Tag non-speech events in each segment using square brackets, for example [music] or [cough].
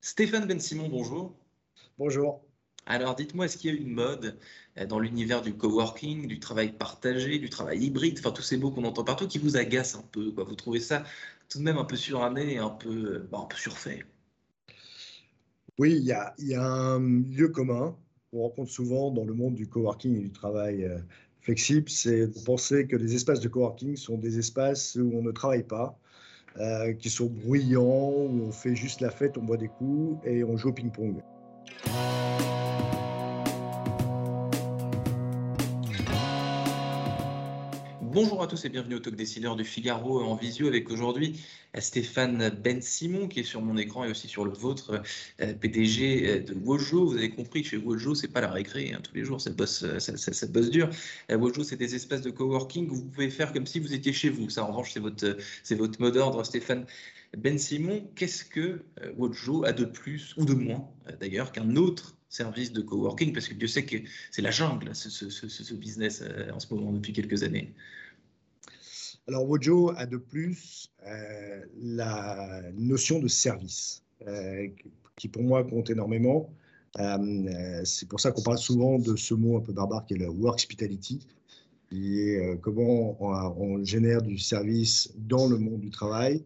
Stéphane Ben Simon, bonjour. Bonjour. Alors dites-moi, est-ce qu'il y a une mode euh, dans l'univers du coworking, du travail partagé, du travail hybride, enfin tous ces mots qu'on entend partout qui vous agacent un peu quoi? Vous trouvez ça tout de même un peu suranné et un peu, bah, un peu surfait? Oui, il y a, y a un lieu commun qu'on rencontre souvent dans le monde du coworking et du travail euh, flexible, c'est de penser que les espaces de coworking sont des espaces où on ne travaille pas, euh, qui sont bruyants, où on fait juste la fête, on boit des coups et on joue au ping-pong. Bonjour à tous et bienvenue au Talk Décideur du Figaro en visio avec aujourd'hui Stéphane Ben Simon qui est sur mon écran et aussi sur le vôtre, euh, PDG euh, de Wojo. Vous avez compris, chez Wojo, c'est pas la récré, hein, tous les jours ça bosse, euh, ça, ça, ça bosse dur. Wojo, c'est des espaces de coworking où vous pouvez faire comme si vous étiez chez vous. Ça, en revanche, c'est votre, votre mot d'ordre, Stéphane. Ben Simon, qu'est-ce que Wojo a de plus ou de moins d'ailleurs qu'un autre service de coworking? Parce que Dieu sait que c'est la jungle, ce, ce, ce business en ce moment depuis quelques années. Alors, Wojo a de plus euh, la notion de service, euh, qui pour moi compte énormément. Euh, c'est pour ça qu'on parle souvent de ce mot un peu barbare qui est le work hospitality, qui est comment on, génère du service dans le monde du travail,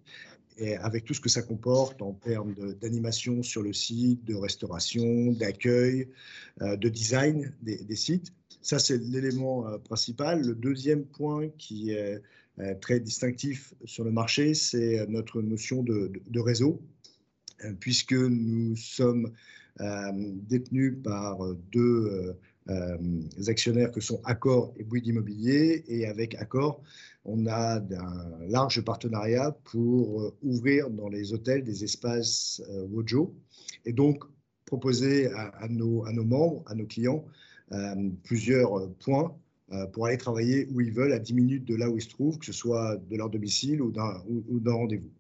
et avec tout ce que ça comporte en termes d'animation sur le site, de restauration, d'accueil, de design des, sites. Ça, c'est l'élément principal. Le deuxième point qui est très distinctif sur le marché, c'est notre notion de, réseau, puisque nous sommes détenus par deux euh, actionnaires que sont Accor et Bouygues Immobilier. Et avec Accor, on a un large partenariat pour euh, ouvrir dans les hôtels des espaces euh, Wojo et donc proposer à, nos, membres, à nos clients, euh, plusieurs points pour aller travailler où ils veulent, à 10 minutes de là où ils se trouvent, que ce soit de leur domicile ou d'un rendez-vous.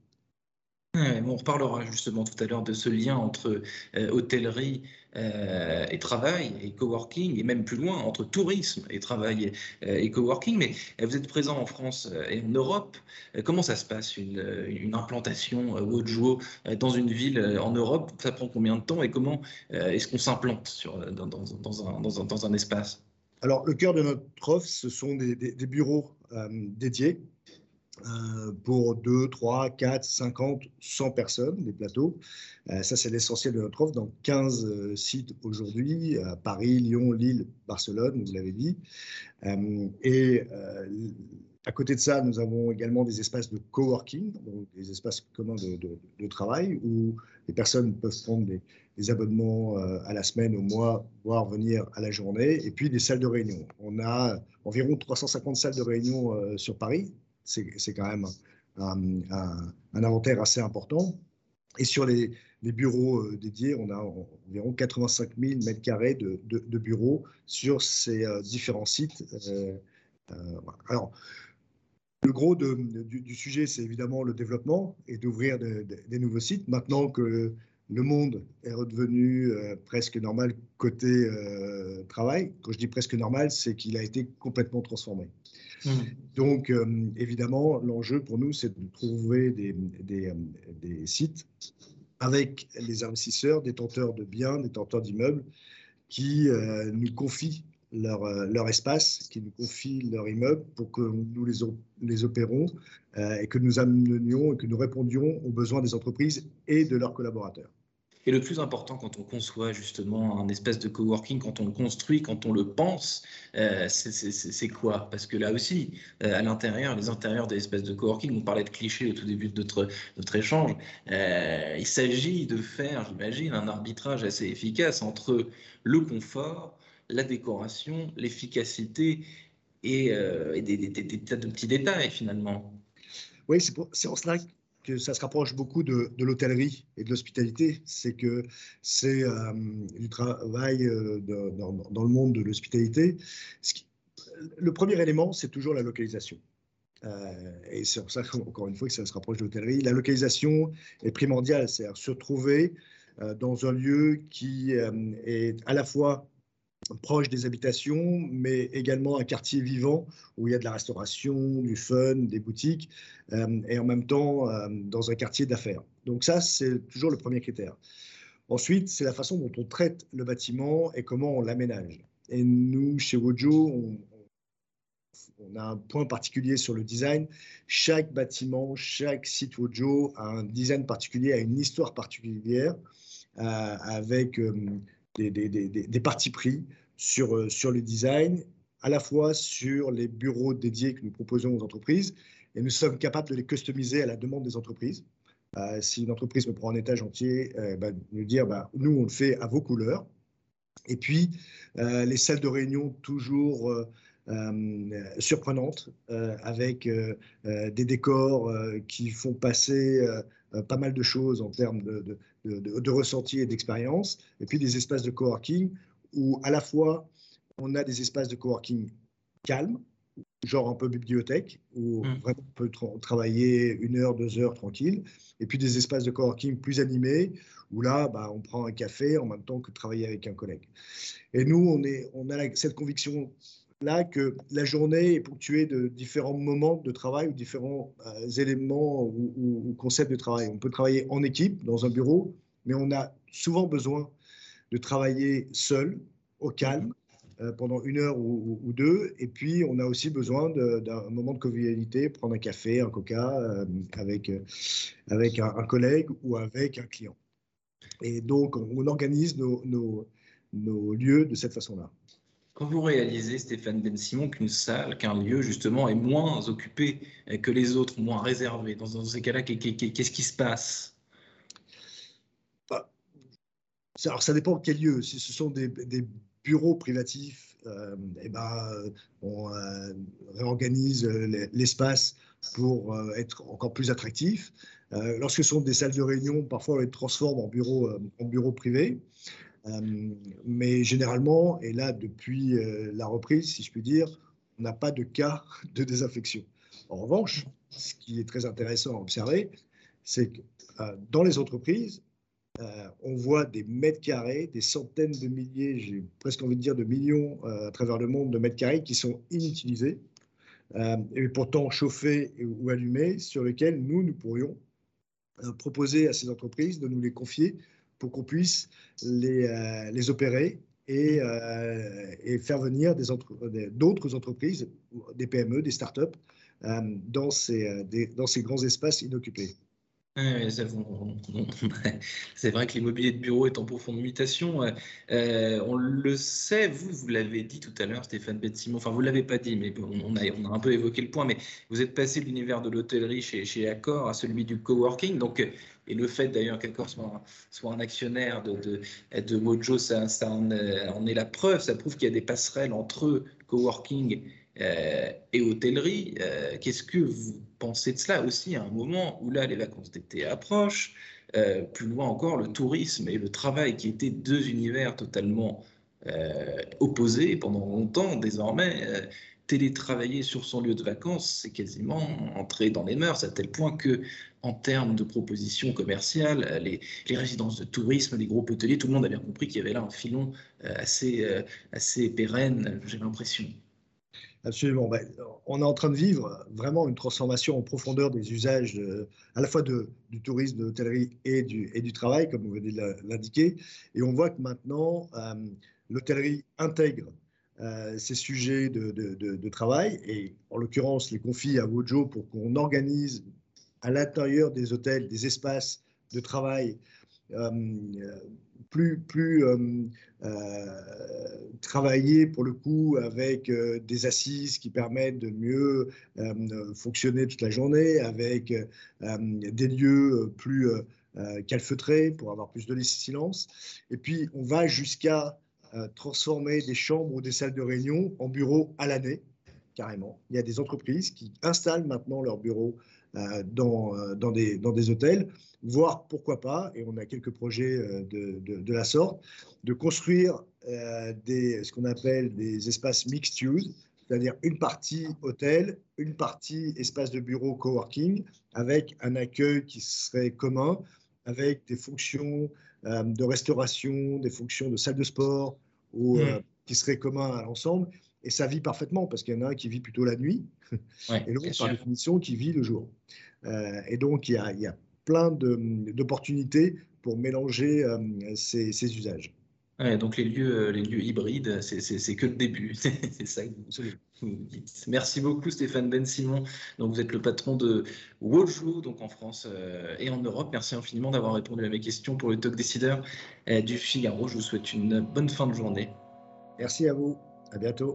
On reparlera justement tout à l'heure de ce lien entre euh, hôtellerie euh, et travail et coworking, et même plus loin, entre tourisme et travail et, euh, coworking. Mais vous êtes présent en France et en Europe. Comment ça se passe, une, une implantation Wojo dans une ville en Europe? Ça prend combien de temps et comment est-ce qu'on s'implante dans un espace? Alors, le cœur de notre offre, ce sont des, des, bureaux dédiés euh, pour 2, 3, 4, 50, 100 personnes, des plateaux. Euh, ça, c'est l'essentiel de notre offre dans 15 euh, sites aujourd'hui, Paris, Lyon, Lille, Barcelone, vous l'avez dit. Euh, et euh, à côté de ça, nous avons également des espaces de coworking, donc des espaces communs de, de travail, où les personnes peuvent prendre des, abonnements euh, à la semaine, au mois, voire venir à la journée, et puis des salles de réunion. On a environ 350 salles de réunion sur Paris, c'est quand même un, inventaire assez important. Et sur les, bureaux euh, dédiés, on a environ 85 000 mètres carrés de, de, de, bureaux sur ces euh, différents sites. Euh, euh alors, le gros de, du, du, sujet, c'est évidemment le développement et d'ouvrir de, des nouveaux sites. Maintenant que le monde est redevenu euh, presque normal côté euh, travail. Quand je dis presque normal, c'est qu'il a été complètement transformé. Mmh. Donc, euh, évidemment, l'enjeu pour nous, c'est de trouver des, des, des, sites avec les investisseurs, détenteurs de biens, détenteurs d'immeubles, qui nous confient leur, leur, espace, qui nous confient leur immeuble pour que nous les, les opérons euh, et que nous amenions et que nous répondions aux besoins des entreprises et de leurs collaborateurs. Et le plus important quand on conçoit justement un espèce de coworking, quand on le construit, quand on le pense, euh, c'est quoi? Parce que là aussi, euh, à l'intérieur, les intérieurs des espèces de coworking, on parlait de clichés au tout début de notre, échange, euh, il s'agit de faire, j'imagine, un arbitrage assez efficace entre le confort, la décoration, l'efficacité et, euh, des, tas de petits détails finalement. Oui, c'est en cela que ça se rapproche beaucoup de, l'hôtellerie et de l'hospitalité, c'est que c'est euh, du travail euh, dans, le monde de l'hospitalité. Le premier élément, c'est toujours la localisation. Et c'est pour ça, encore une fois, que ça se rapproche de l'hôtellerie. La localisation est primordiale, c'est-à-dire se trouver dans un lieu qui est à la fois proche des habitations, mais également un quartier vivant où il y a de la restauration, du fun, des boutiques, euh, et en même temps euh, dans un quartier d'affaires. Donc ça, c'est toujours le premier critère. Ensuite, c'est la façon dont on traite le bâtiment et comment on l'aménage. Et nous, chez Wojo, on, a un point particulier sur le design. Chaque bâtiment, chaque site Wojo a un design particulier, a une histoire particulière, euh, avec des, des, des, partis pris sur, euh, sur le design, à la fois sur les bureaux dédiés que nous proposons aux entreprises, et nous sommes capables de les customiser à la demande des entreprises. Euh, si une entreprise me prend un étage entier, euh, bah, nous dire, bah, nous, on le fait à vos couleurs. Et puis, les salles de réunion toujours surprenantes, avec des décors qui font passer pas mal de choses en termes de, de, de ressenti et d'expérience, et puis des espaces de coworking où à la fois on a des espaces de coworking calmes, genre un peu bibliothèque, où mm. vraiment on peut travailler une heure, deux heures tranquille, et puis des espaces de coworking plus animés, où là, bah, on prend un café en même temps que travailler avec un collègue. Et nous, on, est, on a cette conviction là que la journée est ponctuée de différents moments de travail ou différents euh, éléments ou, concepts de travail. On peut travailler en équipe dans un bureau, mais on a souvent besoin de travailler seul, au calme, euh, pendant une heure ou, deux. Et puis, on a aussi besoin d'un moment de convivialité, prendre un café, un coca euh, avec, avec un, collègue ou avec un client. Et donc, on, organise nos, nos, lieux de cette façon-là. Quand vous réalisez, Stéphane Ben Simon, qu'une salle, qu'un lieu, justement, est moins occupé que les autres, moins réservé, dans, ces cas-là, qu'est-ce qui se passe? Alors ça dépend de quel lieu. Si ce sont des, bureaux privatifs, euh, eh ben, on euh, réorganise l'espace pour euh, être encore plus attractif. lorsque ce sont des salles de réunion, parfois on les transforme en bureaux en bureau privés. Mais généralement, et là depuis la reprise, si je puis dire, on n'a pas de cas [laughs] de désinfection. En revanche, ce qui est très intéressant à observer, c'est que dans les entreprises, euh, on voit des mètres carrés, des centaines de milliers, j'ai presque envie de dire de millions euh, à travers le monde de mètres carrés qui sont inutilisés euh, et pourtant chauffés ou allumés, sur lesquels nous, nous pourrions proposer à ces entreprises de nous les confier pour qu'on puisse les, opérer et, faire venir d'autres entreprises, des PME, des startups, dans dans ces grands espaces inoccupés. [laughs] c'est vrai que l'immobilier de bureau est en profonde mutation. Euh, on le sait, vous, vous l'avez dit tout à l'heure, Stéphane Betsimon, enfin vous ne l'avez pas dit, mais on a, on a un peu évoqué le point, mais vous êtes passé de l'univers de l'hôtellerie chez, chez Accor à celui du coworking. Donc, et le fait d'ailleurs qu'Accor soit, soit, un actionnaire de, de, Mojo, ça, ça en, est la preuve, ça prouve qu'il y a des passerelles entre coworking euh, et hôtellerie. Euh, qu'est-ce que vous pensez de cela aussi à un moment où là les vacances d'été approchent euh, Plus loin encore, le tourisme et le travail qui étaient deux univers totalement opposés pendant longtemps, désormais télétravailler sur son lieu de vacances, c'est quasiment entrer dans les mœurs, à tel point que, en termes de propositions commerciales, les, résidences de tourisme, les groupes hôteliers, tout le monde a bien compris qu'il y avait là un filon assez, assez pérenne, j'ai l'impression. Absolument. Ben, on est en train de vivre vraiment une transformation en profondeur des usages à la fois du tourisme, de l'hôtellerie et du, travail, comme vous venez de l'indiquer. Et on voit que maintenant, euh, l'hôtellerie intègre euh, ces sujets de, de, travail et en l'occurrence les confie à Wojo pour qu'on organise à l'intérieur des hôtels des espaces de travail euh, plus, plus euh, euh, pour le coup avec des assises qui permettent de mieux fonctionner toute la journée, avec des lieux plus calfeutrés pour avoir plus de silence. Et puis, on va jusqu'à transformer des chambres ou des salles de réunion en bureaux à l'année, carrément. Il y a des entreprises qui installent maintenant leurs bureaux dans, dans, des, dans des hôtels, voire pourquoi pas, et on a quelques projets de, de, de la sorte, de construire des, ce qu'on appelle des espaces mixed use, c'est-à-dire une partie hôtel, une partie espace de bureau coworking, avec un accueil qui serait commun, avec des fonctions de restauration, des fonctions de salle de sport, ou, mmh. qui seraient communs à l'ensemble. Et ça vit parfaitement, parce qu'il y en a un qui vit plutôt la nuit, [laughs] et l'autre, par définition, qui vit le jour. Euh, et donc, il y a, il y a plein d'opportunités pour mélanger euh, ces, ces, usages. Donc les lieux, euh, les lieux hybrides, c'est que le début. [laughs] c'est ça que vous, dites. Merci beaucoup Stéphane Ben Simon. Donc vous êtes le patron de Wojo, donc en France euh, et en Europe. Merci infiniment d'avoir répondu à mes questions pour le talk décideur euh, du Figaro. Je vous souhaite une bonne fin de journée. Merci à vous. À bientôt.